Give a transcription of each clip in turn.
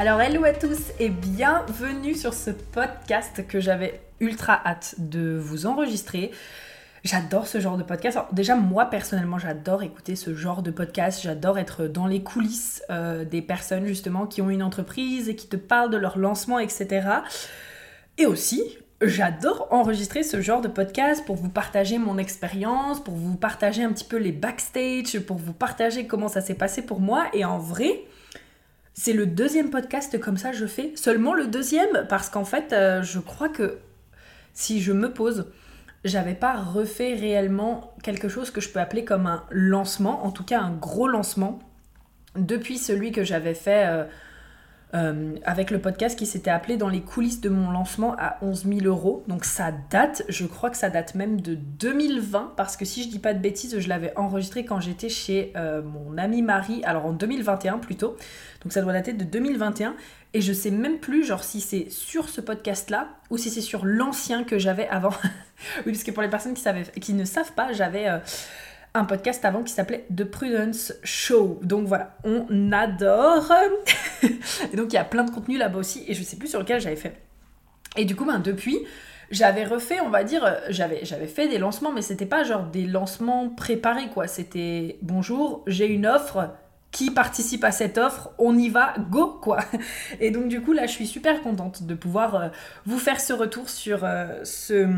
Alors hello à tous et bienvenue sur ce podcast que j'avais ultra hâte de vous enregistrer. J'adore ce genre de podcast. Déjà, moi personnellement, j'adore écouter ce genre de podcast. J'adore être dans les coulisses euh, des personnes justement qui ont une entreprise et qui te parlent de leur lancement, etc. Et aussi, j'adore enregistrer ce genre de podcast pour vous partager mon expérience, pour vous partager un petit peu les backstage, pour vous partager comment ça s'est passé pour moi. Et en vrai, c'est le deuxième podcast comme ça je fais. Seulement le deuxième parce qu'en fait, euh, je crois que si je me pose, j'avais pas refait réellement quelque chose que je peux appeler comme un lancement, en tout cas un gros lancement, depuis celui que j'avais fait euh, euh, avec le podcast qui s'était appelé Dans les coulisses de mon lancement à 11 000 euros. Donc ça date, je crois que ça date même de 2020, parce que si je dis pas de bêtises, je l'avais enregistré quand j'étais chez euh, mon ami Marie, alors en 2021 plutôt. Donc ça doit dater de 2021. Et je sais même plus, genre, si c'est sur ce podcast-là ou si c'est sur l'ancien que j'avais avant. oui, parce que pour les personnes qui, qui ne savent pas, j'avais. Euh, un podcast avant qui s'appelait The Prudence Show. Donc voilà, on adore. et donc il y a plein de contenu là-bas aussi et je sais plus sur lequel j'avais fait. Et du coup, ben, depuis, j'avais refait, on va dire, j'avais, j'avais fait des lancements, mais c'était pas genre des lancements préparés quoi. C'était bonjour, j'ai une offre, qui participe à cette offre, on y va, go quoi. Et donc du coup là je suis super contente de pouvoir euh, vous faire ce retour sur euh, ce,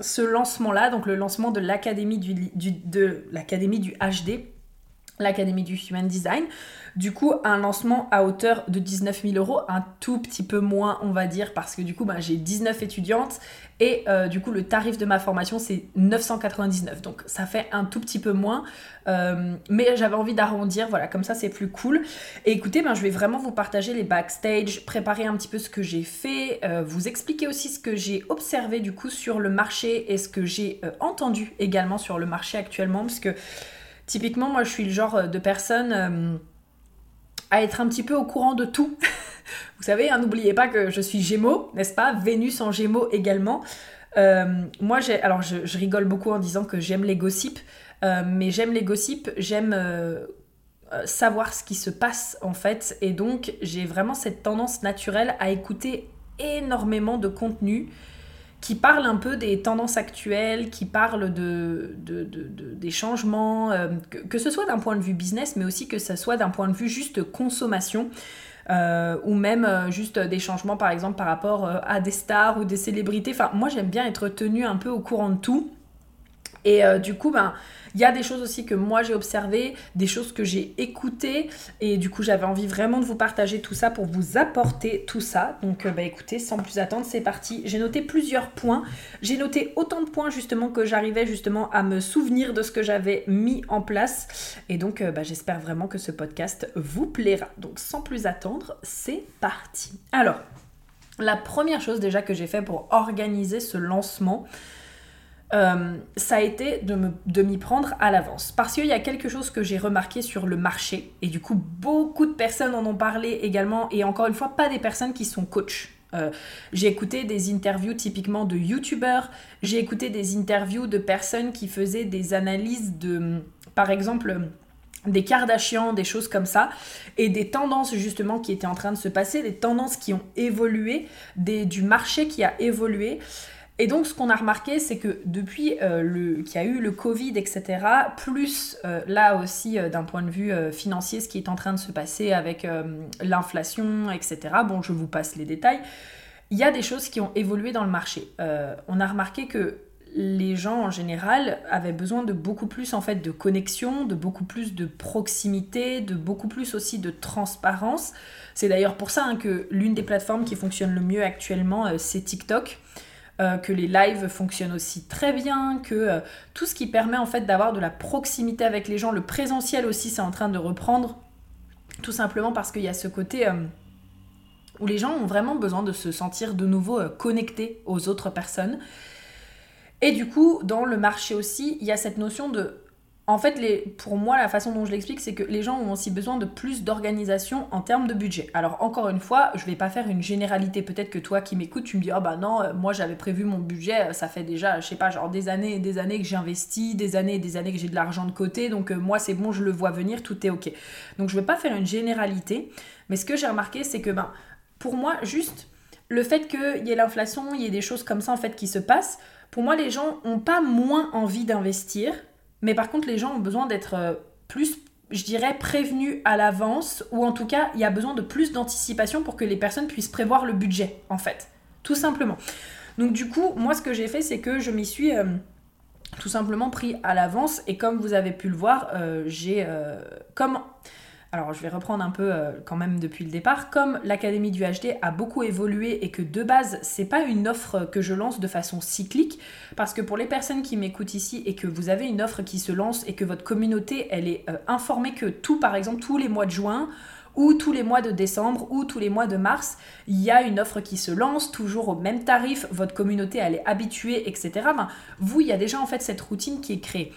ce lancement là, donc le lancement de l'académie du, de l'académie du HD, l'académie du Human Design. Du coup, un lancement à hauteur de 19 000 euros, un tout petit peu moins, on va dire, parce que du coup, bah, j'ai 19 étudiantes et euh, du coup, le tarif de ma formation, c'est 999. Donc, ça fait un tout petit peu moins. Euh, mais j'avais envie d'arrondir, voilà, comme ça, c'est plus cool. Et écoutez, ben, je vais vraiment vous partager les backstage, préparer un petit peu ce que j'ai fait, euh, vous expliquer aussi ce que j'ai observé du coup sur le marché et ce que j'ai entendu également sur le marché actuellement. Parce que typiquement, moi, je suis le genre de personne à être un petit peu au courant de tout. Vous savez, hein, n'oubliez pas que je suis Gémeaux, n'est-ce pas? Vénus en Gémeaux également. Euh, moi, j'ai, alors je, rigole beaucoup en disant que j'aime les gossips, euh, mais j'aime les gossips, j'aime euh, savoir ce qui se passe en fait, et donc j'ai vraiment cette tendance naturelle à écouter énormément de contenu qui parle un peu des tendances actuelles, qui parle de, des changements, euh, que, ce soit d'un point de vue business, mais aussi que ce soit d'un point de vue juste consommation. Euh, ou même euh, juste des changements par exemple par rapport à des stars ou des célébrités. Enfin, moi j'aime bien être tenue un peu au courant de tout. Et du coup, ben, il y a des choses aussi que moi j'ai observées, des choses que j'ai écoutées et du coup j'avais envie vraiment de vous partager tout ça pour vous apporter tout ça. Donc euh, bah écoutez, sans plus attendre, c'est parti. J'ai noté plusieurs points. J'ai noté autant de points justement que j'arrivais justement à me souvenir de ce que j'avais mis en place. Et donc euh, bah, j'espère vraiment que ce podcast vous plaira. Donc sans plus attendre, c'est parti. Alors, la première chose déjà que j'ai fait pour organiser ce lancement, euh, ça a été de, m'y prendre à l'avance. Parce qu'il y a quelque chose que j'ai remarqué sur le marché, et du coup beaucoup de personnes en ont parlé également, et encore une fois, pas des personnes qui sont coach. Euh, j'ai écouté des interviews typiquement de youtubeurs, j'ai écouté des interviews de personnes qui faisaient des analyses de, par exemple, des Kardashians, des choses comme ça, et des tendances justement qui étaient en train de se passer, des tendances qui ont évolué, des, du marché qui a évolué. Et donc, ce qu'on a remarqué, c'est que depuis euh, qu'il y a eu le Covid, etc., plus euh, là aussi euh, d'un point de vue financier, ce qui est en train de se passer avec l'inflation, etc., bon, je vous passe les détails, il y a des choses qui ont évolué dans le marché. on a remarqué que les gens en général avaient besoin de beaucoup plus en fait de connexion, de beaucoup plus de proximité, de beaucoup plus aussi de transparence. C'est d'ailleurs pour ça hein, que l'une des plateformes qui fonctionne le mieux actuellement, c'est TikTok. Euh, que les lives fonctionnent aussi très bien, que euh, tout ce qui permet en fait d'avoir de la proximité avec les gens, le présentiel aussi c'est en train de reprendre. Tout simplement parce qu'il y a ce côté euh, où les gens ont vraiment besoin de se sentir de nouveau connectés aux autres personnes. Et du coup, dans le marché aussi, il y a cette notion de en fait, pour moi, la façon dont je l'explique, c'est que les gens ont aussi besoin de plus d'organisation en termes de budget. Alors, encore une fois, je vais pas faire une généralité. Peut-être que toi qui m'écoutes, tu me dis, ah bah non, euh, moi j'avais prévu mon budget, ça fait déjà, je sais pas, genre des années et des années que j'investis, des années et des années que j'ai de l'argent de côté, donc euh, moi c'est bon, je le vois venir, tout est ok. Donc, je vais pas faire une généralité, mais ce que j'ai remarqué, c'est que, ben, pour moi, juste le fait qu'il y ait l'inflation, il y ait des choses comme ça en fait qui se passent, pour moi, les gens ont pas moins envie d'investir mais par contre, les gens ont besoin d'être euh, plus, je dirais, prévenus à l'avance, ou en tout cas, il y a besoin de plus d'anticipation pour que les personnes puissent prévoir le budget, en fait. Tout simplement. Donc du coup, moi, ce que j'ai fait, c'est que je m'y suis... Euh, tout simplement pris à l'avance et comme vous avez pu le voir, euh, j'ai comme alors je vais reprendre un peu euh, quand même depuis le départ, comme l'Académie du HD a beaucoup évolué et que de base c'est pas une offre que je lance de façon cyclique, parce que pour les personnes qui m'écoutent ici et que vous avez une offre qui se lance et que votre communauté elle est euh, informée que tout par exemple tous les mois de juin ou tous les mois de décembre ou tous les mois de mars, il y a une offre qui se lance, toujours au même tarif, votre communauté elle est habituée, etc. Ben, vous, il y a déjà en fait cette routine qui est créée.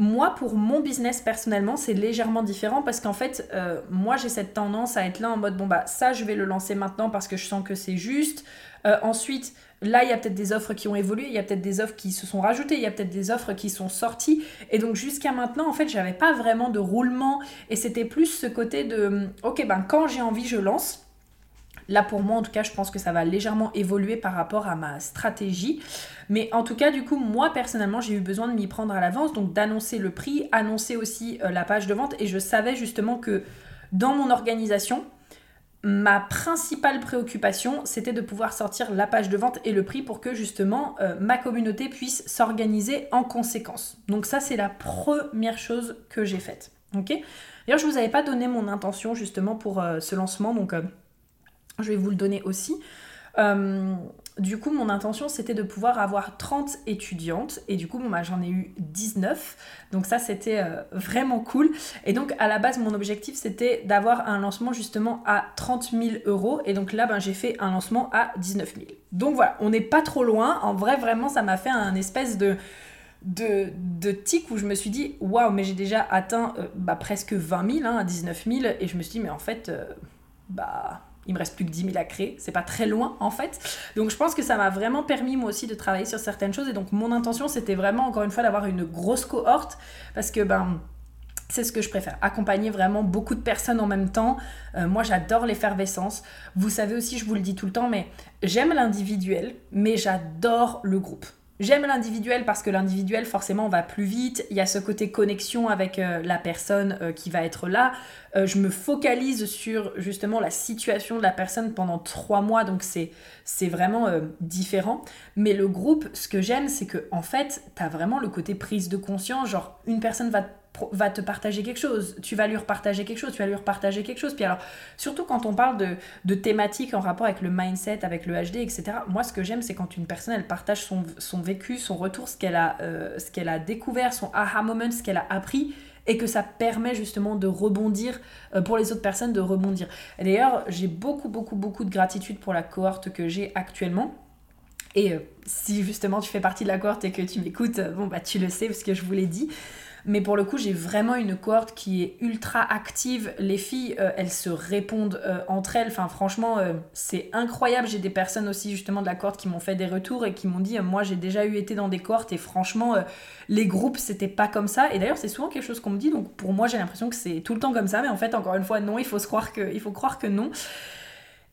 Moi, pour mon business personnellement, c'est légèrement différent parce qu'en fait, euh, moi, j'ai cette tendance à être là en mode bon, bah, ça, je vais le lancer maintenant parce que je sens que c'est juste. Euh, ensuite, là, il y a peut-être des offres qui ont évolué, il y a peut-être des offres qui se sont rajoutées, il y a peut-être des offres qui sont sorties. Et donc, jusqu'à maintenant, en fait, j'avais pas vraiment de roulement et c'était plus ce côté de ok, ben, quand j'ai envie, je lance. Là, pour moi, en tout cas, je pense que ça va légèrement évoluer par rapport à ma stratégie. Mais en tout cas, du coup, moi, personnellement, j'ai eu besoin de m'y prendre à l'avance, donc d'annoncer le prix, annoncer aussi euh, la page de vente. Et je savais justement que dans mon organisation, ma principale préoccupation, c'était de pouvoir sortir la page de vente et le prix pour que justement euh, ma communauté puisse s'organiser en conséquence. Donc ça, c'est la première chose que j'ai faite. Ok? D'ailleurs, je ne vous avais pas donné mon intention justement pour euh, ce lancement, donc je vais vous le donner aussi. Euh, du coup, mon intention, c'était de pouvoir avoir 30 étudiantes. Et du coup, bah, j'en ai eu 19. Donc ça, c'était euh, vraiment cool. Et donc, à la base, mon objectif, c'était d'avoir un lancement justement à 30 000 euros. Et donc là, ben, j'ai fait un lancement à 19 000. Donc voilà, on n'est pas trop loin. En vrai, vraiment, ça m'a fait un espèce de tic où je me suis dit waouh mais j'ai déjà atteint euh, bah, presque 20 000 hein, à 19 000 et je me suis dit mais en fait bah il me reste plus que 10 000 à créer. C'est pas très loin en fait. Donc je pense que ça m'a vraiment permis moi aussi de travailler sur certaines choses. Et donc mon intention c'était vraiment encore une fois d'avoir une grosse cohorte parce que ben c'est ce que je préfère, accompagner vraiment beaucoup de personnes en même temps. Euh, moi, j'adore l'effervescence. Vous savez aussi, je vous le dis tout le temps, mais j'aime l'individuel, mais j'adore le groupe. J'aime l'individuel parce que l'individuel, forcément, va plus vite. Il y a ce côté connexion avec euh, la personne euh, qui va être là. Euh, je me focalise sur justement la situation de la personne pendant trois mois, donc c'est, c'est vraiment différent. Mais le groupe, ce que j'aime, c'est que en fait, tu as vraiment le côté prise de conscience. Genre, une personne va va te partager quelque chose, tu vas lui repartager quelque chose, tu vas lui repartager quelque chose. Puis alors, surtout quand on parle de, thématiques en rapport avec le mindset, avec le HD, etc., moi ce que j'aime, c'est quand une personne, elle partage son, son vécu, son retour, ce qu'elle a, euh, a découvert, son aha moment, ce qu'elle a appris, et que ça permet justement de rebondir, euh, pour les autres personnes, de rebondir. D'ailleurs, j'ai beaucoup, beaucoup, beaucoup de gratitude pour la cohorte que j'ai actuellement. Et euh, si justement tu fais partie de la cohorte et que tu m'écoutes, bon bah tu le sais parce que je vous l'ai dit. Mais pour le coup, j'ai vraiment une cohorte qui est ultra active. Les filles, euh, elles se répondent euh, entre elles. Enfin, franchement, euh, c'est incroyable. J'ai des personnes aussi, justement, de la cohorte qui m'ont fait des retours et qui m'ont dit Moi, j'ai déjà eu été dans des cohortes et franchement, les groupes, c'était pas comme ça. Et d'ailleurs, c'est souvent quelque chose qu'on me dit. Donc, pour moi, j'ai l'impression que c'est tout le temps comme ça. Mais en fait, encore une fois, non, il faut, se il faut croire que non.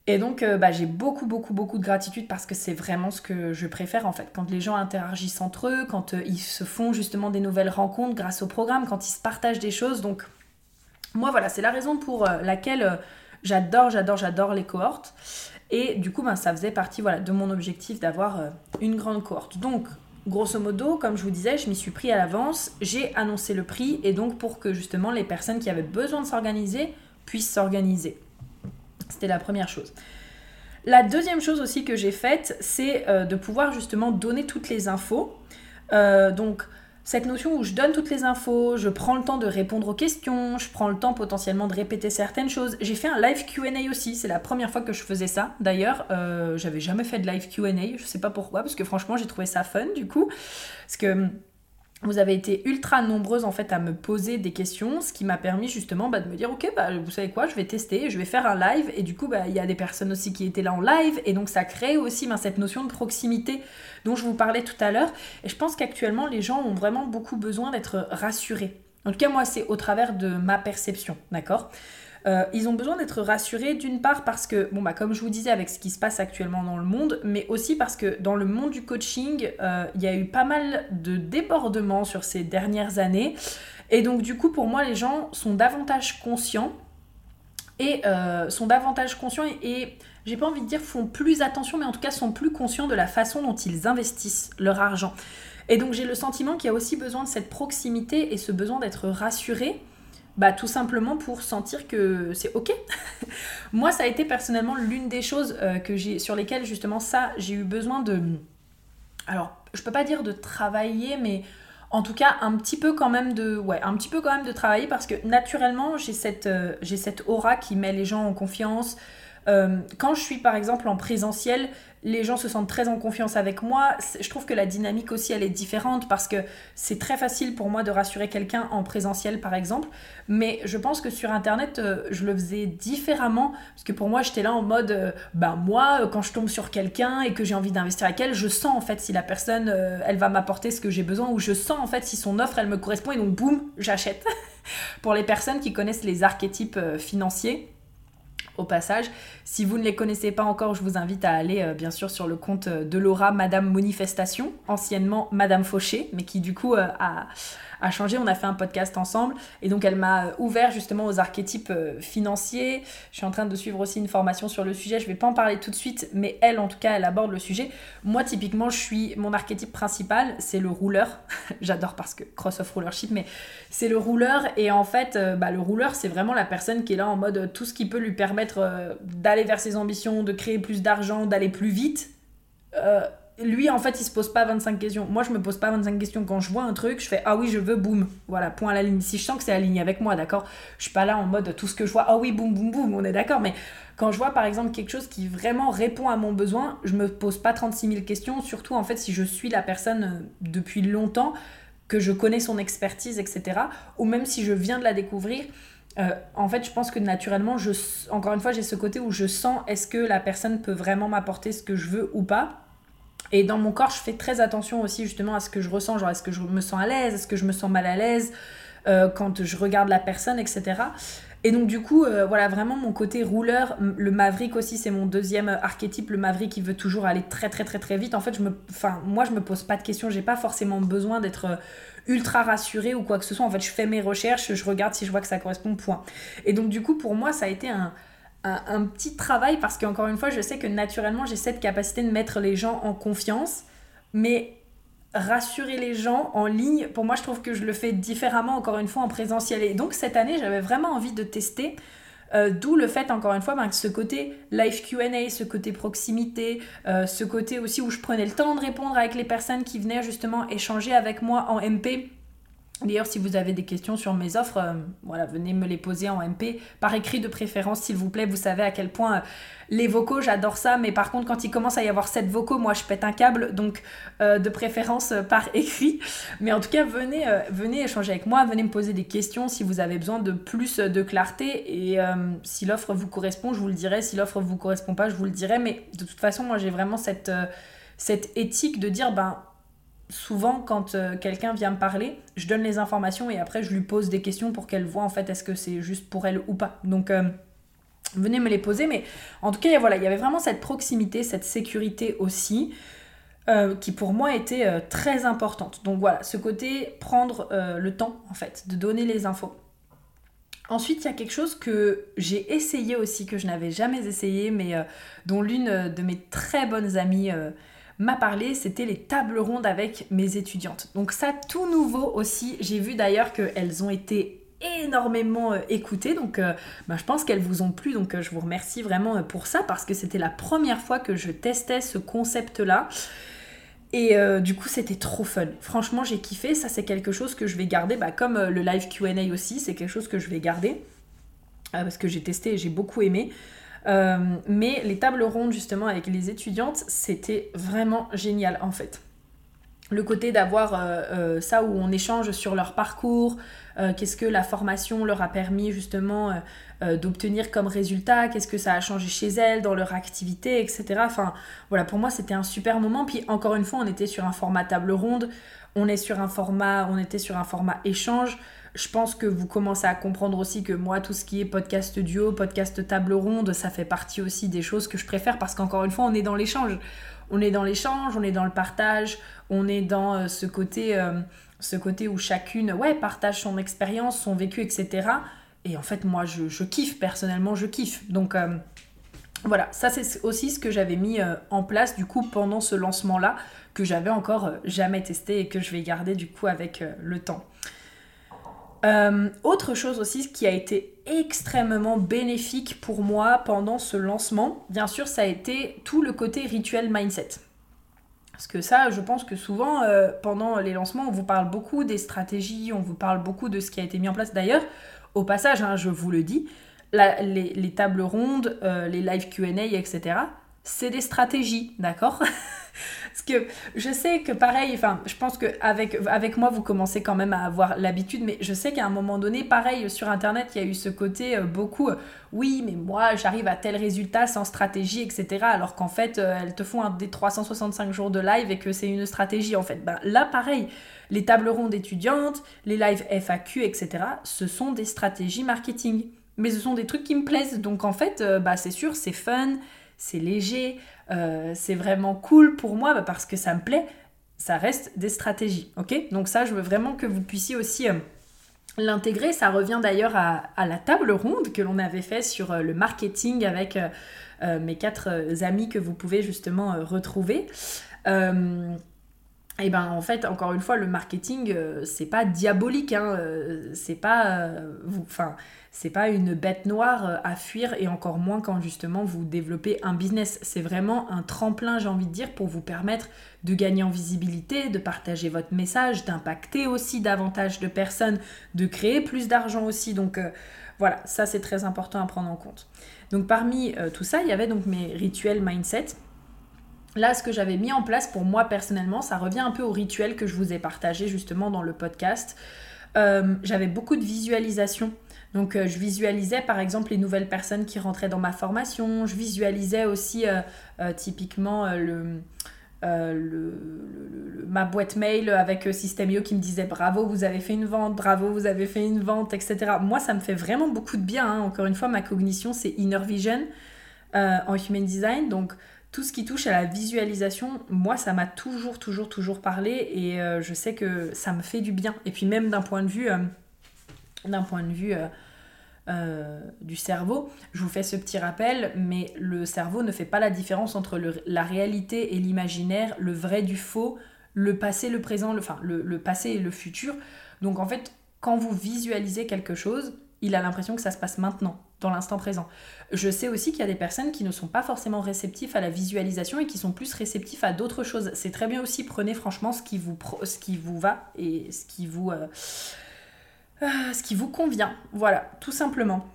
Et donc, euh, bah, j'ai beaucoup, beaucoup, beaucoup de gratitude parce que c'est vraiment ce que je préfère en fait. Quand les gens interagissent entre eux, quand euh, ils se font justement des nouvelles rencontres grâce au programme, quand ils se partagent des choses. Donc, moi, voilà, c'est la raison pour euh, laquelle j'adore, j'adore, j'adore les cohortes. Et du coup, ben, ça faisait partie voilà, de mon objectif d'avoir une grande cohorte. Donc, grosso modo, comme je vous disais, je m'y suis pris à l'avance, j'ai annoncé le prix et donc pour que justement les personnes qui avaient besoin de s'organiser puissent s'organiser. C'était la première chose. La deuxième chose aussi que j'ai faite, c'est euh, de pouvoir justement donner toutes les infos. Euh, donc, cette notion où je donne toutes les infos, je prends le temps de répondre aux questions, je prends le temps potentiellement de répéter certaines choses. J'ai fait un live QA aussi, c'est la première fois que je faisais ça. D'ailleurs, euh, j'avais jamais fait de live QA, je sais pas pourquoi, parce que franchement j'ai trouvé ça fun du coup. Parce que vous avez été ultra nombreuses en fait à me poser des questions, ce qui m'a permis justement bah, de me dire ok bah vous savez quoi, je vais tester, je vais faire un live et du coup bah, il y a des personnes aussi qui étaient là en live et donc ça crée aussi ben, cette notion de proximité dont je vous parlais tout à l'heure et je pense qu'actuellement les gens ont vraiment beaucoup besoin d'être rassurés. En tout cas moi c'est au travers de ma perception, d'accord? Euh, ils ont besoin d'être rassurés d'une part parce que, bon, bah, comme je vous disais avec ce qui se passe actuellement dans le monde, mais aussi parce que dans le monde du coaching, euh, il y a eu pas mal de débordements sur ces dernières années. Et donc, du coup, pour moi, les gens sont davantage conscients et euh, sont davantage conscients et, j'ai pas envie de dire font plus attention, mais en tout cas sont plus conscients de la façon dont ils investissent leur argent. Et donc j'ai le sentiment qu'il y a aussi besoin de cette proximité et ce besoin d'être rassuré bah, tout simplement pour sentir que c'est ok. Moi, ça a été personnellement l'une des choses euh, que j'ai, sur lesquelles justement ça, j'ai eu besoin de. Alors, je peux pas dire de travailler, mais en tout cas un petit peu quand même de ouais un petit peu quand même de travailler parce que naturellement j'ai cette euh, j'ai cette aura qui met les gens en confiance euh, quand je suis par exemple en présentiel, les gens se sentent très en confiance avec moi. Je trouve que la dynamique aussi, elle est différente parce que c'est très facile pour moi de rassurer quelqu'un en présentiel, par exemple. Mais je pense que sur Internet, euh, je le faisais différemment parce que pour moi, j'étais là en mode, ben moi, quand je tombe sur quelqu'un et que j'ai envie d'investir avec elle, je sens en fait si la personne, elle va m'apporter ce que j'ai besoin ou je sens en fait si son offre, elle me correspond et donc boum, j'achète. pour les personnes qui connaissent les archétypes financiers, au passage. Si vous ne les connaissez pas encore, je vous invite à aller euh, bien sûr sur le compte euh, de Laura, Madame Manifestation, anciennement Madame Fauché, mais qui du coup euh, a, a changé. On a fait un podcast ensemble et donc elle m'a ouvert justement aux archétypes euh, financiers. Je suis en train de suivre aussi une formation sur le sujet. Je vais pas en parler tout de suite, mais elle en tout cas, elle aborde le sujet. Moi, typiquement, je suis mon archétype principal, c'est le rouleur. J'adore parce que cross of rulership, mais c'est le rouleur et en fait, euh, bah, le rouleur, c'est vraiment la personne qui est là en mode euh, tout ce qui peut lui permettre d'aller vers ses ambitions, de créer plus d'argent, d'aller plus vite lui, en fait, il se pose pas 25 questions. Moi, je me pose pas 25 questions. Quand je vois un truc, je fais Ah oui, je veux, boum. Voilà, point à la ligne. Si je sens que c'est aligné avec moi, d'accord Je suis pas là en mode tout ce que je vois, ah oui, boum, boum, boum, on est d'accord. Mais quand je vois, par exemple, quelque chose qui vraiment répond à mon besoin, je me pose pas 36 000 questions. Surtout, en fait, si je suis la personne euh, depuis longtemps, que je connais son expertise, etc. Ou même si je viens de la découvrir. Euh, en fait, je pense que naturellement, je, encore une fois, j'ai ce côté où je sens est-ce que la personne peut vraiment m'apporter ce que je veux ou pas? Et dans mon corps, je fais très attention aussi justement à ce que je ressens, genre est-ce que je me sens à l'aise, est-ce que je me sens mal à l'aise euh, quand je regarde la personne, etc. Et donc du coup, euh, voilà, vraiment mon côté rouleur, le maverick aussi, c'est mon deuxième archétype, le maverick qui veut toujours aller très très très très vite. En fait, je me, moi je me pose pas de questions, j'ai pas forcément besoin d'être euh, ultra rassurée ou quoi que ce soit. En fait, je fais mes recherches, je regarde si je vois que ça correspond, point. Et donc du coup, pour moi, ça a été un, un, petit travail parce qu'encore une fois, je sais que naturellement, j'ai cette capacité de mettre les gens en confiance, mais rassurer les gens en ligne, pour moi, je trouve que je le fais différemment, encore une fois, en présentiel. Et donc, cette année, j'avais vraiment envie de tester. Euh, d'où le fait, encore une fois, ben, que ce côté live QA, ce côté proximité, euh, ce côté aussi où je prenais le temps de répondre avec les personnes qui venaient justement échanger avec moi en MP D'ailleurs, si vous avez des questions sur mes offres, euh, voilà, venez me les poser en MP, par écrit de préférence, s'il vous plaît. Vous savez à quel point euh, les vocaux, j'adore ça, mais par contre, quand il commence à y avoir 7 vocaux, moi, je pète un câble, donc euh, de préférence par écrit. Mais en tout cas, venez, échanger avec moi, venez me poser des questions si vous avez besoin de plus de clarté. Et si l'offre vous correspond, je vous le dirai. Si l'offre vous correspond pas, je vous le dirai. Mais de toute façon, moi, j'ai vraiment cette, cette éthique de dire, ben souvent quand euh, quelqu'un vient me parler, je donne les informations et après je lui pose des questions pour qu'elle voit en fait est-ce que c'est juste pour elle ou pas. Donc euh, venez me les poser, mais en tout cas voilà, il y avait vraiment cette proximité, cette sécurité aussi. Euh, qui pour moi était très importante. Donc voilà, ce côté prendre le temps en fait de donner les infos. Ensuite, il y a quelque chose que j'ai essayé aussi, que je n'avais jamais essayé, mais dont l'une de mes très bonnes amies m'a parlé, c'était les tables rondes avec mes étudiantes. Donc ça, tout nouveau aussi. J'ai vu d'ailleurs qu'elles ont été énormément euh, écoutées, donc euh, bah, je pense qu'elles vous ont plu, donc euh, je vous remercie vraiment pour ça, parce que c'était la première fois que je testais ce concept-là. Et du coup, c'était trop fun. Franchement, j'ai kiffé. Ça, c'est quelque chose que je vais garder. Bah, comme le live QA aussi, c'est quelque chose que je vais garder. parce que j'ai testé et j'ai beaucoup aimé. Mais les tables rondes, justement, avec les étudiantes, c'était vraiment génial en fait le côté d'avoir euh, euh, ça où on échange sur leur parcours, euh, qu'est-ce que la formation leur a permis justement d'obtenir comme résultat, qu'est-ce que ça a changé chez elles dans leur activité, etc. Enfin voilà, pour moi c'était un super moment. Puis encore une fois, on était sur un format table ronde, on est sur un format, on était sur un format échange. Je pense que vous commencez à comprendre aussi que moi, tout ce qui est podcast duo, podcast table ronde, ça fait partie aussi des choses que je préfère parce qu'encore une fois, on est dans l'échange on est dans l'échange, on est dans le partage, on est dans euh, ce côté, euh, ce côté où chacune ouais, partage son expérience, son vécu, etc. Et en fait, moi, je, kiffe, personnellement, je kiffe. Donc euh, voilà, ça c'est aussi ce que j'avais mis en place du coup pendant ce lancement-là, que j'avais encore jamais testé et que je vais garder du coup avec le temps. Autre chose aussi qui a été extrêmement bénéfique pour moi pendant ce lancement, bien sûr, ça a été tout le côté rituel mindset. Parce que ça, je pense que souvent, euh, pendant les lancements, on vous parle beaucoup des stratégies, on vous parle beaucoup de ce qui a été mis en place. D'ailleurs, au passage, hein, je vous le dis, les, tables rondes, euh, les live QA, etc., c'est des stratégies, d'accord? Parce que je sais que pareil, enfin, je pense qu'avec avec moi, vous commencez quand même à avoir l'habitude, mais je sais qu'à un moment donné, pareil, sur Internet, il y a eu ce côté euh, beaucoup, euh, oui, mais moi, j'arrive à tel résultat sans stratégie, etc. Alors qu'en fait, euh, elles te font un, des 365 jours de live et que c'est une stratégie, en fait. Ben, là, pareil, les tables rondes étudiantes, les lives FAQ, etc., ce sont des stratégies marketing. Mais ce sont des trucs qui me plaisent. Donc en fait, bah, c'est sûr, c'est fun, c'est léger, euh, c'est vraiment cool pour moi bah, parce que ça me plaît. Ça reste des stratégies, ok? Donc ça, je veux vraiment que vous puissiez aussi euh, l'intégrer. Ça revient d'ailleurs à, la table ronde que l'on avait fait sur euh, le marketing avec mes quatre amis que vous pouvez justement retrouver. et ben en fait, encore une fois, le marketing, c'est pas diabolique, hein, c'est pas, c'est pas une bête noire euh, à fuir et encore moins quand justement vous développez un business. C'est vraiment un tremplin, j'ai envie de dire, pour vous permettre de gagner en visibilité, de partager votre message, d'impacter aussi davantage de personnes, de créer plus d'argent aussi. Donc euh, voilà, ça c'est très important à prendre en compte. Donc parmi euh, tout ça, il y avait donc mes rituels mindset. Là, ce que j'avais mis en place pour moi personnellement, ça revient un peu au rituel que je vous ai partagé justement dans le podcast. j'avais beaucoup de visualisation donc euh, je visualisais par exemple les nouvelles personnes qui rentraient dans ma formation, je visualisais aussi euh, euh, typiquement le, ma boîte mail avec Systemio qui me disait bravo, vous avez fait une vente, bravo, vous avez fait une vente, etc. Moi, ça me fait vraiment beaucoup de bien. Hein. Encore une fois, ma cognition, c'est Inner Vision en Human Design. Donc, tout ce qui touche à la visualisation, moi, ça m'a toujours, toujours, toujours parlé et je sais que ça me fait du bien. Et puis, même d'un point de vue, d'un point de vue euh, du cerveau. Je vous fais ce petit rappel, mais le cerveau ne fait pas la différence entre la réalité et l'imaginaire, le vrai du faux, le passé, le présent, le, enfin le, passé et le futur. Donc en fait, quand vous visualisez quelque chose, il a l'impression que ça se passe maintenant, dans l'instant présent. Je sais aussi qu'il y a des personnes qui ne sont pas forcément réceptifs à la visualisation et qui sont plus réceptifs à d'autres choses. C'est très bien aussi, prenez franchement ce qui vous, ce qui vous va et ce qui vous... Euh, ah, ce qui vous convient. Voilà, tout simplement.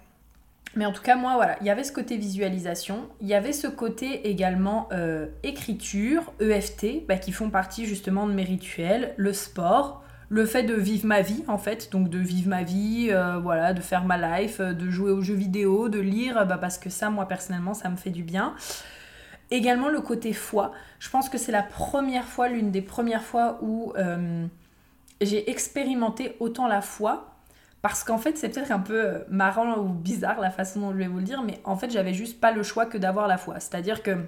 Mais en tout cas, moi, voilà, il y avait ce côté visualisation, il y avait ce côté également euh, écriture, EFT, bah, qui font partie justement de mes rituels, le sport, le fait de vivre ma vie, en fait, donc de vivre ma vie, euh, voilà, de faire ma life, euh, de jouer aux jeux vidéo, de lire, bah, parce que ça, moi, personnellement, ça me fait du bien. Également le côté foi. Je pense que c'est la première fois, l'une des premières fois où j'ai expérimenté autant la foi parce qu'en fait, c'est peut-être un peu euh, marrant ou bizarre la façon dont je vais vous le dire, mais en fait, j'avais juste pas le choix que d'avoir la foi. C'est-à-dire que,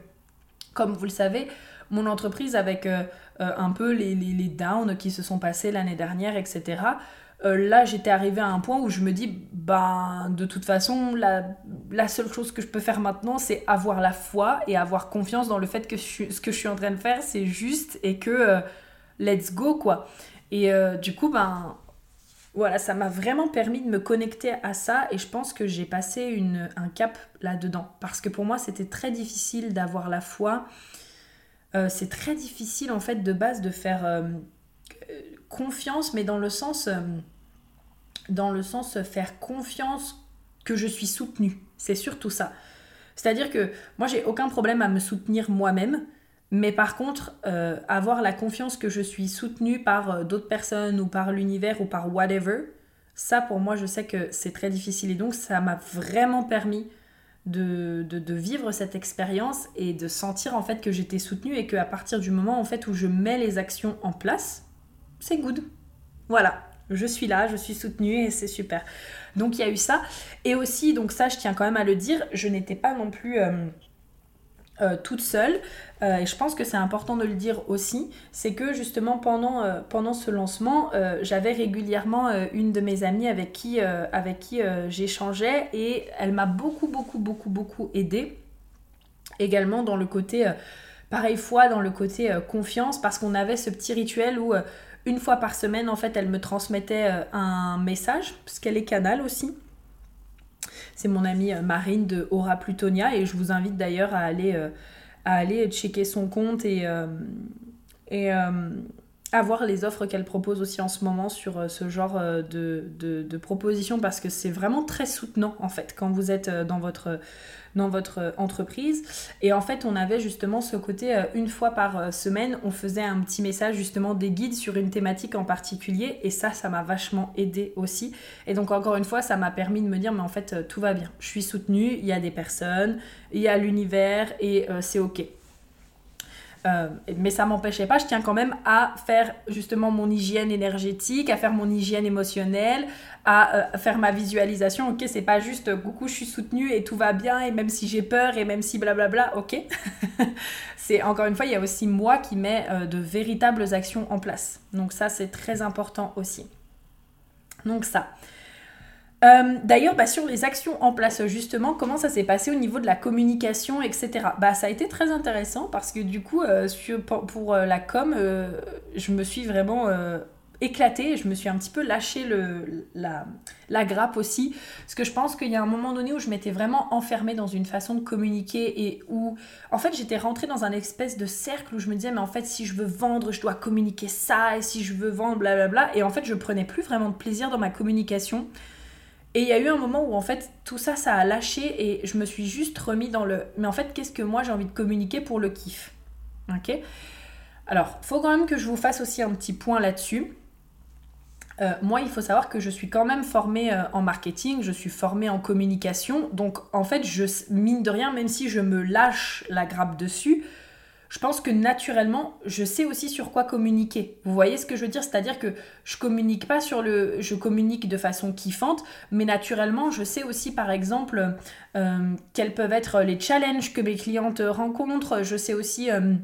comme vous le savez, mon entreprise, avec euh, euh, un peu les, les, downs qui se sont passés l'année dernière, etc., là, j'étais arrivée à un point où je me dis, ben, de toute façon, la, la seule chose que je peux faire maintenant, c'est avoir la foi et avoir confiance dans le fait que ce que je suis en train de faire, c'est juste et que let's go, quoi. Et du coup, ben, voilà, ça m'a vraiment permis de me connecter à ça et je pense que j'ai passé un cap là-dedans. Parce que pour moi, c'était très difficile d'avoir la foi c'est très difficile en fait de base de faire confiance, mais dans le sens, dans le sens faire confiance que je suis soutenue. C'est surtout ça. C'est-à-dire que moi, j'ai aucun problème à me soutenir moi-même. Mais par contre, euh, avoir la confiance que je suis soutenue par euh, d'autres personnes ou par l'univers ou par whatever, ça pour moi, je sais que c'est très difficile. Et donc, ça m'a vraiment permis de, vivre cette expérience et de sentir en fait que j'étais soutenue et qu'à partir du moment en fait où je mets les actions en place, c'est good. Voilà, je suis là, je suis soutenue et c'est super. Donc il y a eu ça. Et aussi, donc ça je tiens quand même à le dire, je n'étais pas non plus... Euh, euh, toute seule. Euh, et je pense que c'est important de le dire aussi, c'est que justement pendant, euh, ce lancement, j'avais régulièrement une de mes amies avec qui, avec qui j'échangeais et elle m'a beaucoup, beaucoup, beaucoup, beaucoup aidée. Également dans le côté, pareil foi, dans le côté confiance, parce qu'on avait ce petit rituel où une fois par semaine, en fait, elle me transmettait un message, parce qu'elle est canal aussi. C'est mon amie euh, Marine de Aura Plutonia et je vous invite d'ailleurs à aller, euh, à aller checker son compte et, euh, et à voir les offres qu'elle propose aussi en ce moment sur ce genre de, de, de propositions parce que c'est vraiment très soutenant en fait quand vous êtes dans votre dans votre euh, entreprise. Et en fait, on avait justement ce côté, euh, une fois par euh, semaine, on faisait un petit message justement des guides sur une thématique en particulier. Et ça, ça m'a vachement aidé aussi. Et donc, encore une fois, ça m'a permis de me dire, mais en fait, tout va bien. Je suis soutenue, il y a des personnes, il y a l'univers et c'est OK. Euh, mais ça m'empêchait pas, je tiens quand même à faire justement mon hygiène énergétique, à faire mon hygiène émotionnelle, à euh, faire ma visualisation. Ok, c'est pas juste euh, coucou, je suis soutenue et tout va bien, et même si j'ai peur, et même si blablabla, ok. c'est encore une fois, il y a aussi moi qui mets de véritables actions en place. Donc, ça, c'est très important aussi. Donc, ça. Euh, d'ailleurs, bah, sur les actions en place, justement, comment ça s'est passé au niveau de la communication, etc. Bah, ça a été très intéressant parce que du coup, euh, pour, euh, la com, je me suis vraiment éclatée, je me suis un petit peu lâché le, la, la, grappe aussi, parce que je pense qu'il y a un moment donné où je m'étais vraiment enfermée dans une façon de communiquer et où, en fait, j'étais rentrée dans un espèce de cercle où je me disais, mais en fait, si je veux vendre, je dois communiquer ça, et si je veux vendre, blablabla, et en fait, je prenais plus vraiment de plaisir dans ma communication. Et il y a eu un moment où en fait tout ça, ça a lâché et je me suis juste remis dans le... Mais en fait, qu'est-ce que moi j'ai envie de communiquer pour le kiff? Ok? Alors, faut quand même que je vous fasse aussi un petit point là-dessus. Euh, moi, il faut savoir que je suis quand même formée euh, en marketing, je suis formée en communication. Donc, en fait, je mine de rien, même si je me lâche la grappe dessus, je pense que naturellement, je sais aussi sur quoi communiquer. Vous voyez ce que je veux dire? C'est-à-dire que je communique pas sur le. Je communique de façon kiffante, mais naturellement, je sais aussi, par exemple, euh, quels peuvent être les challenges que mes clientes rencontrent. Je sais aussi. Euh,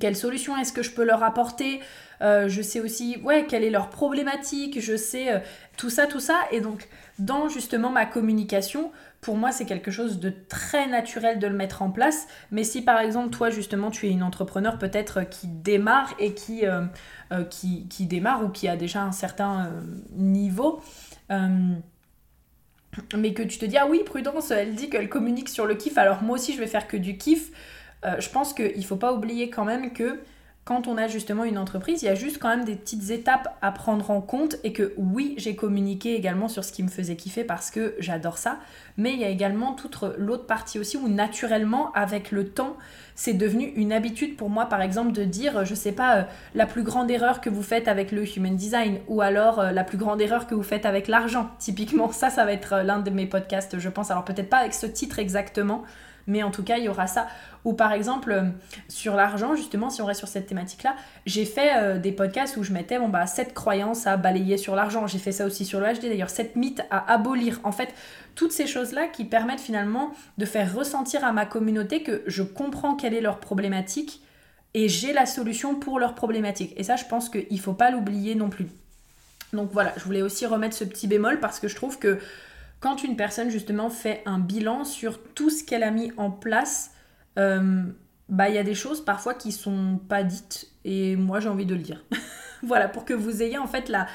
quelles solutions est-ce que je peux leur apporter euh, Je sais aussi, ouais, quelle est leur problématique, je sais tout ça, tout ça. Et donc, dans justement ma communication, pour moi, c'est quelque chose de très naturel de le mettre en place. Mais si par exemple, toi, justement, tu es une entrepreneur peut-être qui démarre et qui, euh, euh, qui, démarre ou qui a déjà un certain euh, niveau, mais que tu te dis, ah oui, Prudence, elle dit qu'elle communique sur le kiff, alors moi aussi, je vais faire que du kiff. je pense qu'il ne faut pas oublier quand même que quand on a justement une entreprise, il y a juste quand même des petites étapes à prendre en compte et que oui, j'ai communiqué également sur ce qui me faisait kiffer parce que j'adore ça, mais il y a également toute l'autre partie aussi où naturellement, avec le temps, c'est devenu une habitude pour moi, par exemple, de dire, je sais pas, euh, la plus grande erreur que vous faites avec le human design ou alors euh, la plus grande erreur que vous faites avec l'argent. Typiquement, ça, ça va être euh, l'un de mes podcasts, je pense. Alors peut-être pas avec ce titre exactement, mais en tout cas, il y aura ça. Ou par exemple, euh, sur l'argent, justement, si on reste sur cette thématique-là, j'ai fait euh, des podcasts où je mettais, bon, bah, cette croyances à balayer sur l'argent. J'ai fait ça aussi sur le HD, d'ailleurs, cette mythe à abolir. En fait, toutes ces choses-là qui permettent finalement de faire ressentir à ma communauté que je comprends quelle est leur problématique et j'ai la solution pour leur problématique. Et ça, je pense qu'il ne faut pas l'oublier non plus. Donc voilà, je voulais aussi remettre ce petit bémol parce que je trouve que quand une personne justement fait un bilan sur tout ce qu'elle a mis en place, euh, bah il y a des choses parfois qui sont pas dites et moi j'ai envie de le dire. voilà, pour que vous ayez en fait la,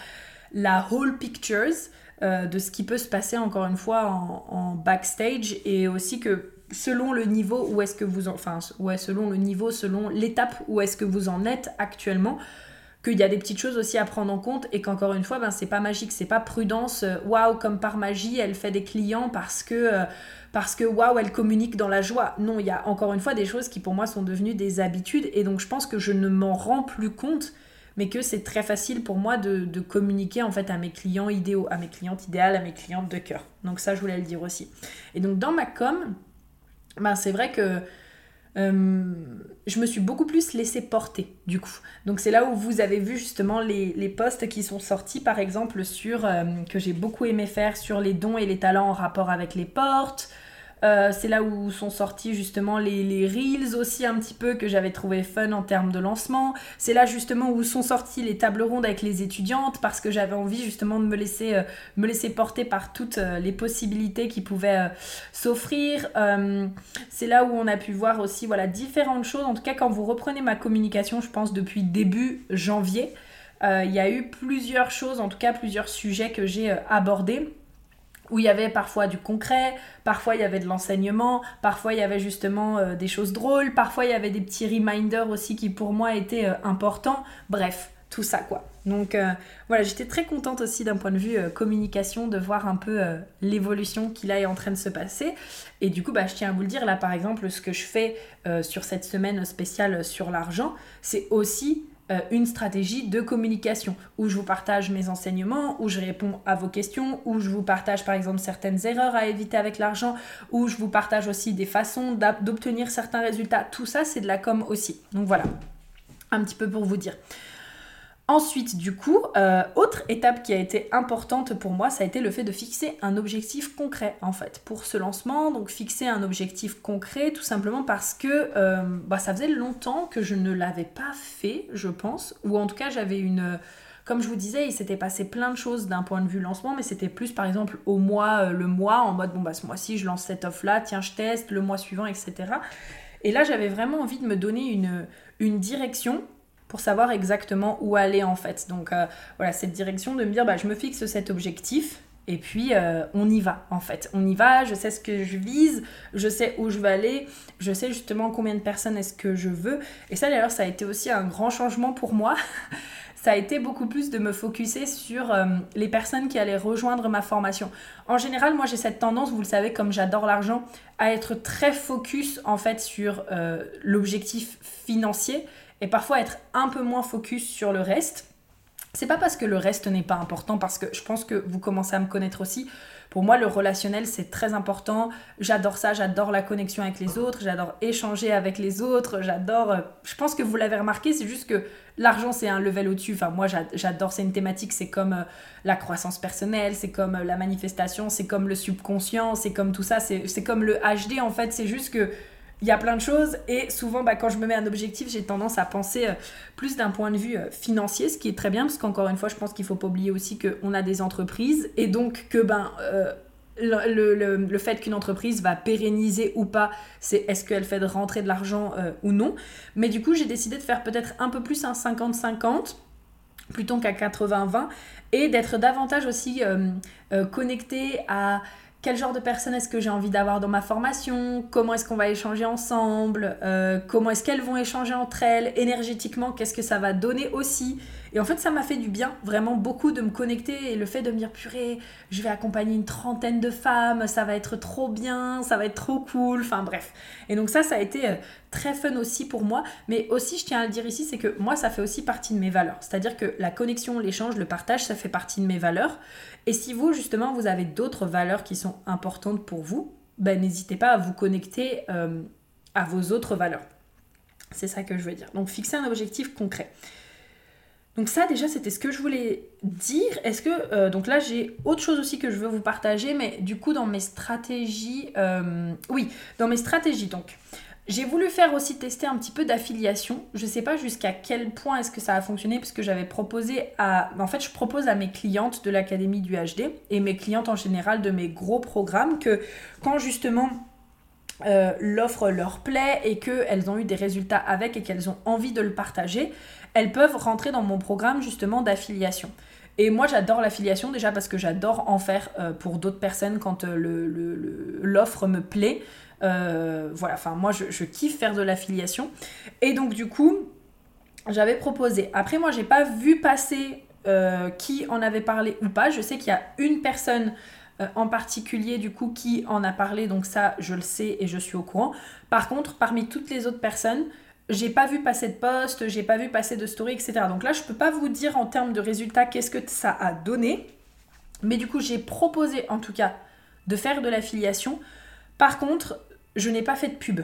la whole pictures euh, de ce qui peut se passer encore une fois en, backstage et aussi que selon le niveau où est-ce que vous en, enfin ouais, selon le niveau, selon l'étape où est-ce que vous en êtes actuellement, qu'il y a des petites choses aussi à prendre en compte et qu'encore une fois, ben c'est pas magique, c'est pas prudence. Euh, waouh, comme par magie, elle fait des clients parce que euh, parce que waouh, elle communique dans la joie. Non, il y a encore une fois des choses qui pour moi sont devenues des habitudes et donc je pense que je ne m'en rends plus compte mais que c'est très facile pour moi de, communiquer en fait à mes clients idéaux, à mes clientes idéales, à mes clientes de cœur. Donc ça, je voulais le dire aussi. Et donc dans ma com, ben, c'est vrai que euh, je me suis beaucoup plus laissée porter du coup. Donc c'est là où vous avez vu justement les, les posts qui sont sortis par exemple sur, euh, que j'ai beaucoup aimé faire sur les dons et les talents en rapport avec les portes, euh, c'est là où sont sortis justement les, les, reels aussi un petit peu que j'avais trouvé fun en termes de lancement. C'est là justement où sont sortis les tables rondes avec les étudiantes parce que j'avais envie justement de me laisser, euh, porter par toutes euh, les possibilités qui pouvaient s'offrir. c'est là où on a pu voir aussi voilà, différentes choses. En tout cas quand vous reprenez ma communication, je pense depuis début janvier, il y a eu plusieurs choses, en tout cas plusieurs sujets que j'ai abordés où il y avait parfois du concret, parfois il y avait de l'enseignement, parfois il y avait justement euh, des choses drôles, parfois il y avait des petits reminders aussi qui pour moi étaient euh, importants. Bref, tout ça quoi. Donc euh, voilà, j'étais très contente aussi d'un point de vue communication de voir un peu l'évolution qui là est en train de se passer. Et du coup, bah, je tiens à vous le dire, là par exemple, ce que je fais sur cette semaine spéciale sur l'argent, c'est aussi euh, une stratégie de communication où je vous partage mes enseignements, où je réponds à vos questions, où je vous partage par exemple certaines erreurs à éviter avec l'argent, où je vous partage aussi des façons d'obtenir certains résultats. Tout ça, c'est de la com aussi. Donc voilà, un petit peu pour vous dire. Ensuite, du coup, euh, autre étape qui a été importante pour moi, ça a été le fait de fixer un objectif concret, en fait, pour ce lancement. Donc, fixer un objectif concret, tout simplement parce que euh, bah, ça faisait longtemps que je ne l'avais pas fait, je pense, ou en tout cas, j'avais une. Comme je vous disais, il s'était passé plein de choses d'un point de vue lancement, mais c'était plus par exemple au mois, euh, le mois, en mode bon bah ce mois-ci je lance cette offre là, tiens je teste, le mois suivant, etc. Et là j'avais vraiment envie de me donner une direction pour savoir exactement où aller en fait. Donc euh, voilà, cette direction de me dire bah, je me fixe cet objectif et puis euh, on y va en fait. On y va, je sais ce que je vise, je sais où je veux aller, je sais justement combien de personnes est-ce que je veux. Et ça d'ailleurs ça a été aussi un grand changement pour moi. ça a été beaucoup plus de me focuser sur euh, les personnes qui allaient rejoindre ma formation. En général, moi j'ai cette tendance, vous le savez, comme j'adore l'argent, à être très focus en fait sur l'objectif financier et parfois être un peu moins focus sur le reste. C'est pas parce que le reste n'est pas important, parce que je pense que vous commencez à me connaître aussi. Pour moi, le relationnel, c'est très important. J'adore ça, j'adore la connexion avec les autres, j'adore échanger avec les autres, j'adore... Euh, je pense que vous l'avez remarqué, c'est juste que l'argent, c'est un level au-dessus. Enfin, moi, j'adore, c'est une thématique, c'est comme euh, la croissance personnelle, c'est comme euh, la manifestation, c'est comme le subconscient, c'est comme tout ça, c'est comme le HD, en fait. C'est juste que il y a plein de choses et souvent bah, quand je me mets un objectif j'ai tendance à penser euh, plus d'un point de vue euh, financier ce qui est très bien parce qu'encore une fois je pense qu'il faut pas oublier aussi qu'on a des entreprises et donc que ben euh, le, le, fait qu'une entreprise va pérenniser ou pas, c'est est-ce qu'elle fait rentrer de l'argent ou non. Mais du coup, j'ai décidé de faire peut-être un peu plus un 50-50 plutôt qu'à 80-20 et d'être davantage aussi connecté à quel genre de personne est-ce que j'ai envie d'avoir dans ma formation, comment est-ce qu'on va échanger ensemble, euh, comment est-ce qu'elles vont échanger entre elles, énergétiquement, qu'est-ce que ça va donner aussi. Et en fait, ça m'a fait du bien, vraiment beaucoup de me connecter et le fait de me dire, purée, je vais accompagner une trentaine de femmes, ça va être trop bien, ça va être trop cool, enfin bref. Et donc ça, ça a été euh, très fun aussi pour moi, mais aussi, je tiens à le dire ici, c'est que moi, ça fait aussi partie de mes valeurs. C'est-à-dire que la connexion, l'échange, le partage, ça fait partie de mes valeurs. Et si vous, justement, vous avez d'autres valeurs qui sont importantes pour vous, ben, n'hésitez pas à vous connecter euh, à vos autres valeurs. C'est ça que je veux dire. Donc, fixer un objectif concret. Donc ça déjà c'était ce que je voulais dire. Est-ce que euh, donc là j'ai autre chose aussi que je veux vous partager, mais du coup dans mes stratégies, euh, oui dans mes stratégies donc j'ai voulu faire aussi tester un petit peu d'affiliation. Je ne sais pas jusqu'à quel point est-ce que ça a fonctionné parce que j'avais proposé à... En fait, je propose à mes clientes de l'Académie du HD et mes clientes en général de mes gros programmes que quand justement euh, l'offre leur plaît et qu'elles ont eu des résultats avec et qu'elles ont envie de le partager, elles peuvent rentrer dans mon programme justement d'affiliation. Et moi, j'adore l'affiliation déjà parce que j'adore en faire euh, pour d'autres personnes quand euh, l'offre me plaît. Voilà, enfin moi je, kiffe faire de l'affiliation. Et donc du coup, j'avais proposé. Après moi j'ai pas vu passer qui en avait parlé ou pas. Je sais qu'il y a une personne en particulier du coup qui en a parlé, donc ça je le sais et je suis au courant. Par contre, parmi toutes les autres personnes, j'ai pas vu passer de post, j'ai pas vu passer de story, etc. Donc là, je peux pas vous dire en termes de résultats qu'est-ce que ça a donné. Mais du coup, j'ai proposé en tout cas de faire de l'affiliation. Par contre, je n'ai pas fait de pub.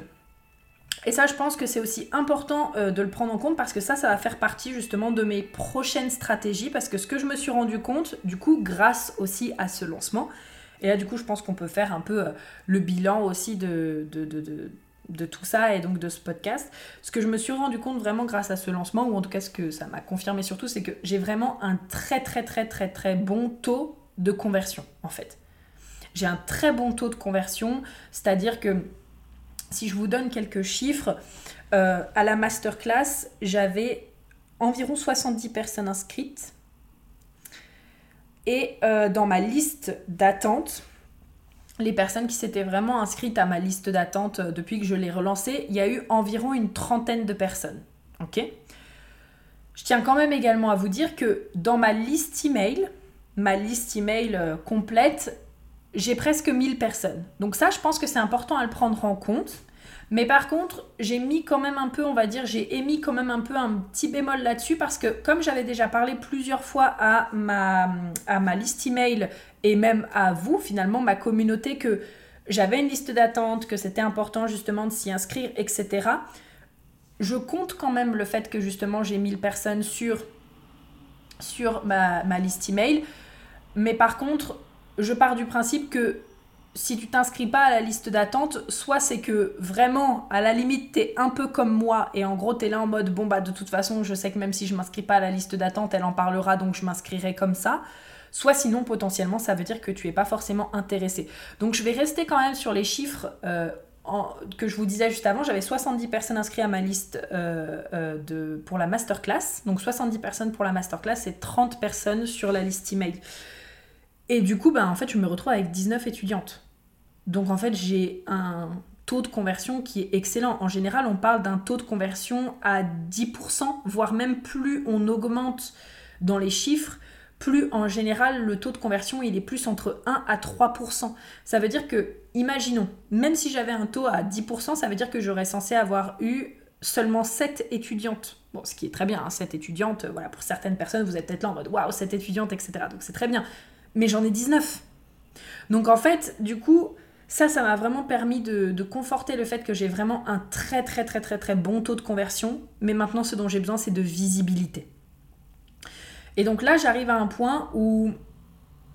Et ça, je pense que c'est aussi important euh, de le prendre en compte parce que ça, ça va faire partie justement de mes prochaines stratégies. Parce que ce que je me suis rendu compte, du coup, grâce aussi à ce lancement, et là, du coup, je pense qu'on peut faire un peu euh, le bilan aussi de, tout ça et donc de ce podcast. Ce que je me suis rendu compte vraiment grâce à ce lancement, ou en tout cas ce que ça m'a confirmé surtout, c'est que j'ai vraiment un très très très très très bon taux de conversion en fait. J'ai un très bon taux de conversion, c'est-à-dire que si je vous donne quelques chiffres, euh, à la masterclass, j'avais environ 70 personnes inscrites. Et euh, dans ma liste d'attente, les personnes qui s'étaient vraiment inscrites à ma liste d'attente euh, depuis que je l'ai relancée, il y a eu environ une trentaine de personnes. Ok? Je tiens quand même également à vous dire que dans ma liste email, ma liste email complète, j'ai presque 1000 personnes. Donc ça, je pense que c'est important à le prendre en compte. Mais par contre, j'ai mis quand même un peu, on va dire, j'ai émis quand même un peu un petit bémol là-dessus parce que comme j'avais déjà parlé plusieurs fois à ma, à ma liste email et même à vous, finalement, ma communauté, que j'avais une liste d'attente, que c'était important justement de s'y inscrire, etc. Je compte quand même le fait que justement j'ai 1000 personnes sur, sur ma, ma liste email. Mais par contre, je pars du principe que si tu t'inscris pas à la liste d'attente, soit c'est que vraiment, à la limite, tu es un peu comme moi et en gros, tu es là en mode bon, bah de toute façon, je sais que même si je m'inscris pas à la liste d'attente, elle en parlera donc je m'inscrirai comme ça. Soit sinon, potentiellement, ça veut dire que tu es pas forcément intéressé. Donc je vais rester quand même sur les chiffres. Euh, que je vous disais juste avant, j'avais 70 personnes inscrites à ma liste euh, euh, pour la masterclass. Donc 70 personnes pour la masterclass et 30 personnes sur la liste email. Et du coup, bah, en fait, je me retrouve avec 19 étudiantes. Donc en fait, j'ai un taux de conversion qui est excellent. En général, on parle d'un taux de conversion à 10%, voire même plus on augmente dans les chiffres, plus en général le taux de conversion il est plus entre 1 à 3%. Ça veut dire que, imaginons, même si j'avais un taux à 10%, ça veut dire que j'aurais censé avoir eu seulement 7 étudiantes. Bon, ce qui est très bien, hein, 7 étudiantes, voilà, pour certaines personnes, vous êtes peut-être là en mode waouh, 7 étudiantes, etc. Donc c'est très bien. Mais j'en ai 19. Donc en fait, du coup, ça, ça m'a vraiment permis de, conforter le fait que j'ai vraiment un très très très très très bon taux de conversion. Mais maintenant, ce dont j'ai besoin, c'est de visibilité. Et donc là, j'arrive à un point où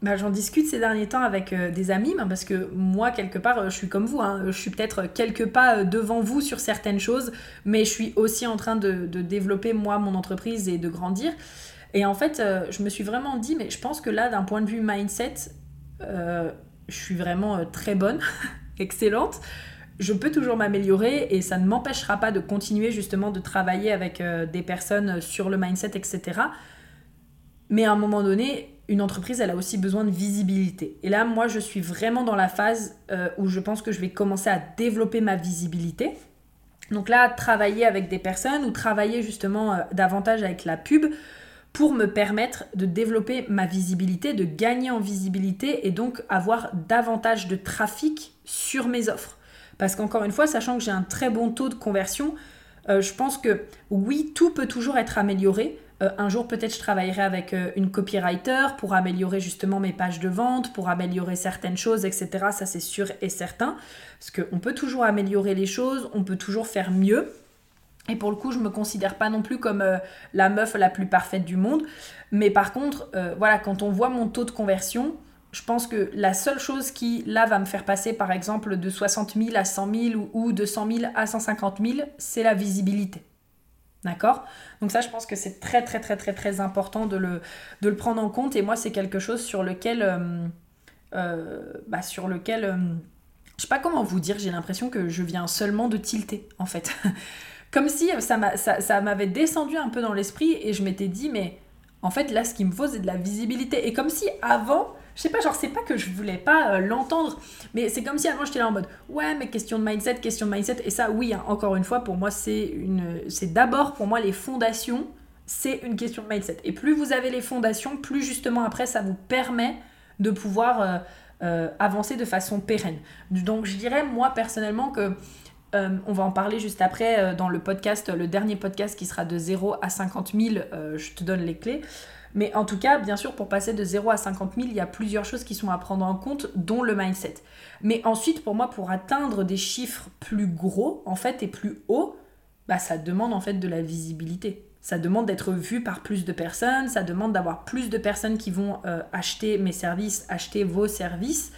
bah, j'en discute ces derniers temps avec euh, des amis, bah, parce que moi, quelque part, euh, je suis comme vous. Hein. je suis peut-être quelques pas euh, devant vous sur certaines choses, mais je suis aussi en train de, développer, moi, mon entreprise et de grandir. Et en fait, je me suis vraiment dit, mais je pense que là, d'un point de vue mindset, je suis vraiment euh, très bonne, excellente. Je peux toujours m'améliorer et ça ne m'empêchera pas de continuer justement de travailler avec euh, des personnes sur le mindset, etc. Mais à un moment donné, une entreprise, elle a aussi besoin de visibilité. Et là, moi, je suis vraiment dans la phase euh, où je pense que je vais commencer à développer ma visibilité. Donc là, travailler avec des personnes ou travailler justement davantage avec la pub pour me permettre de développer ma visibilité, de gagner en visibilité et donc avoir davantage de trafic sur mes offres. Parce qu'encore une fois, sachant que j'ai un très bon taux de conversion, euh, je pense que oui, tout peut toujours être amélioré. Euh, un jour, peut-être, je travaillerai avec euh, une copywriter pour améliorer justement mes pages de vente, pour améliorer certaines choses, etc. Ça, c'est sûr et certain. Parce qu'on peut toujours améliorer les choses, on peut toujours faire mieux. Et pour le coup, je me considère pas non plus comme euh, la meuf la plus parfaite du monde. Mais par contre, euh, voilà, quand on voit mon taux de conversion, je pense que la seule chose qui, là, va me faire passer, par exemple, de 60 000 à 100 000 ou de 100 000 à 150 000, c'est la visibilité. D'accord? Donc ça, je pense que c'est très, très, très, très, très important de le, de le prendre en compte. Et moi, c'est quelque chose sur lequel... Euh, bah, sur lequel... je sais pas comment vous dire, j'ai l'impression que je viens seulement de tilter, en fait. Comme si ça, m'avait descendu un peu dans l'esprit et je m'étais dit, mais en fait, là, ce qu'il me faut, c'est de la visibilité. Et comme si avant, je sais pas, genre, c'est pas que je voulais pas euh, l'entendre, mais c'est comme si avant j'étais là en mode, ouais, mais question de mindset, question de mindset. Et ça, oui, hein, encore une fois, pour moi, c'est une, c'est d'abord pour moi les fondations, c'est une question de mindset. Et plus vous avez les fondations, plus justement après, ça vous permet de pouvoir euh, euh, avancer de façon pérenne. Donc, je dirais, moi, personnellement, que on va en parler juste après dans le podcast, le dernier podcast qui sera de 0 à 50 000. je te donne les clés. Mais en tout cas, bien sûr, pour passer de 0 à 50 000, il y a plusieurs choses qui sont à prendre en compte, dont le mindset. Mais ensuite, pour moi, pour atteindre des chiffres plus gros, en fait, et plus hauts, bah, ça demande en fait de la visibilité. Ça demande d'être vu par plus de personnes, ça demande d'avoir plus de personnes qui vont euh, acheter mes services, acheter vos services.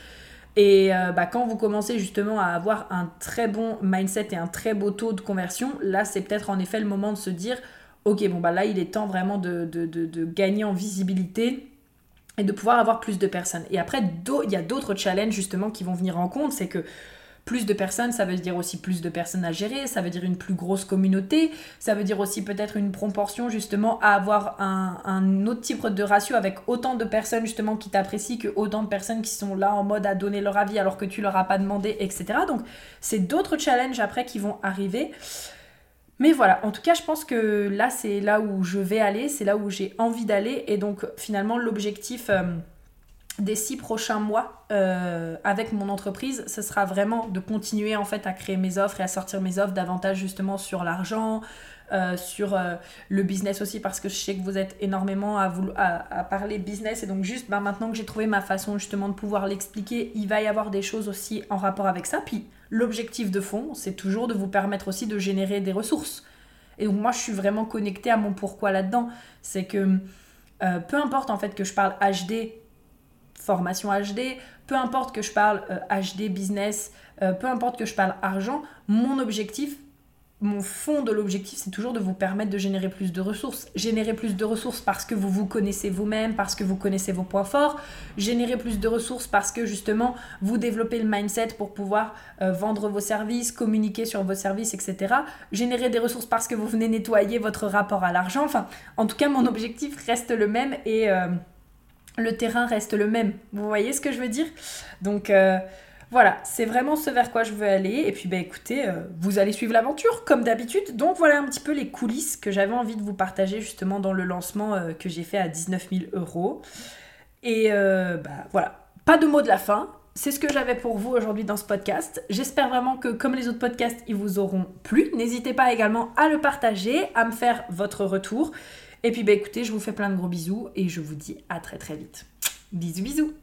Et euh, bah, quand vous commencez justement à avoir un très bon mindset et un très beau taux de conversion, là c'est peut-être en effet le moment de se dire ok, bon, bah là, il est temps vraiment de, gagner en visibilité et de pouvoir avoir plus de personnes. Et après, il y a d'autres challenges justement qui vont venir en compte, c'est que plus de personnes, ça veut dire aussi plus de personnes à gérer, ça veut dire une plus grosse communauté, ça veut dire aussi peut-être une proportion justement à avoir un, autre type de ratio avec autant de personnes justement qui t'apprécient que autant de personnes qui sont là en mode à donner leur avis alors que tu leur as pas demandé, etc. Donc c'est d'autres challenges après qui vont arriver. Mais voilà, en tout cas, je pense que là, c'est là où je vais aller, c'est là où j'ai envie d'aller. Et donc, finalement, l'objectif euh, des six prochains mois euh, avec mon entreprise, ce sera vraiment de continuer en fait à créer mes offres et à sortir mes offres davantage justement sur l'argent, euh, sur le business aussi parce que je sais que vous êtes énormément à, vous, à, parler business et donc juste bah, maintenant que j'ai trouvé ma façon justement de pouvoir l'expliquer, il va y avoir des choses aussi en rapport avec ça. Puis l'objectif de fond, c'est toujours de vous permettre aussi de générer des ressources. Et donc moi, je suis vraiment connectée à mon pourquoi là-dedans. C'est que euh, peu importe en fait que je parle HD, formation HD, peu importe que je parle HD euh, business, euh, peu importe que je parle argent, mon objectif, mon fond de l'objectif, c'est toujours de vous permettre de générer plus de ressources. Générer plus de ressources parce que vous vous connaissez vous-même, parce que vous connaissez vos points forts. Générer plus de ressources parce que justement, vous développez le mindset pour pouvoir euh, vendre vos services, communiquer sur vos services, etc. Générer des ressources parce que vous venez nettoyer votre rapport à l'argent. Enfin, en tout cas, mon objectif reste le même et le terrain reste le même. Vous voyez ce que je veux dire? Donc... Euh, voilà, c'est vraiment ce vers quoi je veux aller. Et puis, bah, écoutez, euh, vous allez suivre l'aventure comme d'habitude. Donc, voilà un petit peu les coulisses que j'avais envie de vous partager justement dans le lancement euh, que j'ai fait à 19 000 euros. Et bah, voilà, pas de mot de la fin. C'est ce que j'avais pour vous aujourd'hui dans ce podcast. J'espère vraiment que, comme les autres podcasts, ils vous auront plu. N'hésitez pas également à le partager, à me faire votre retour. Et puis, bah, écoutez, je vous fais plein de gros bisous et je vous dis à très très vite. Bisous, bisous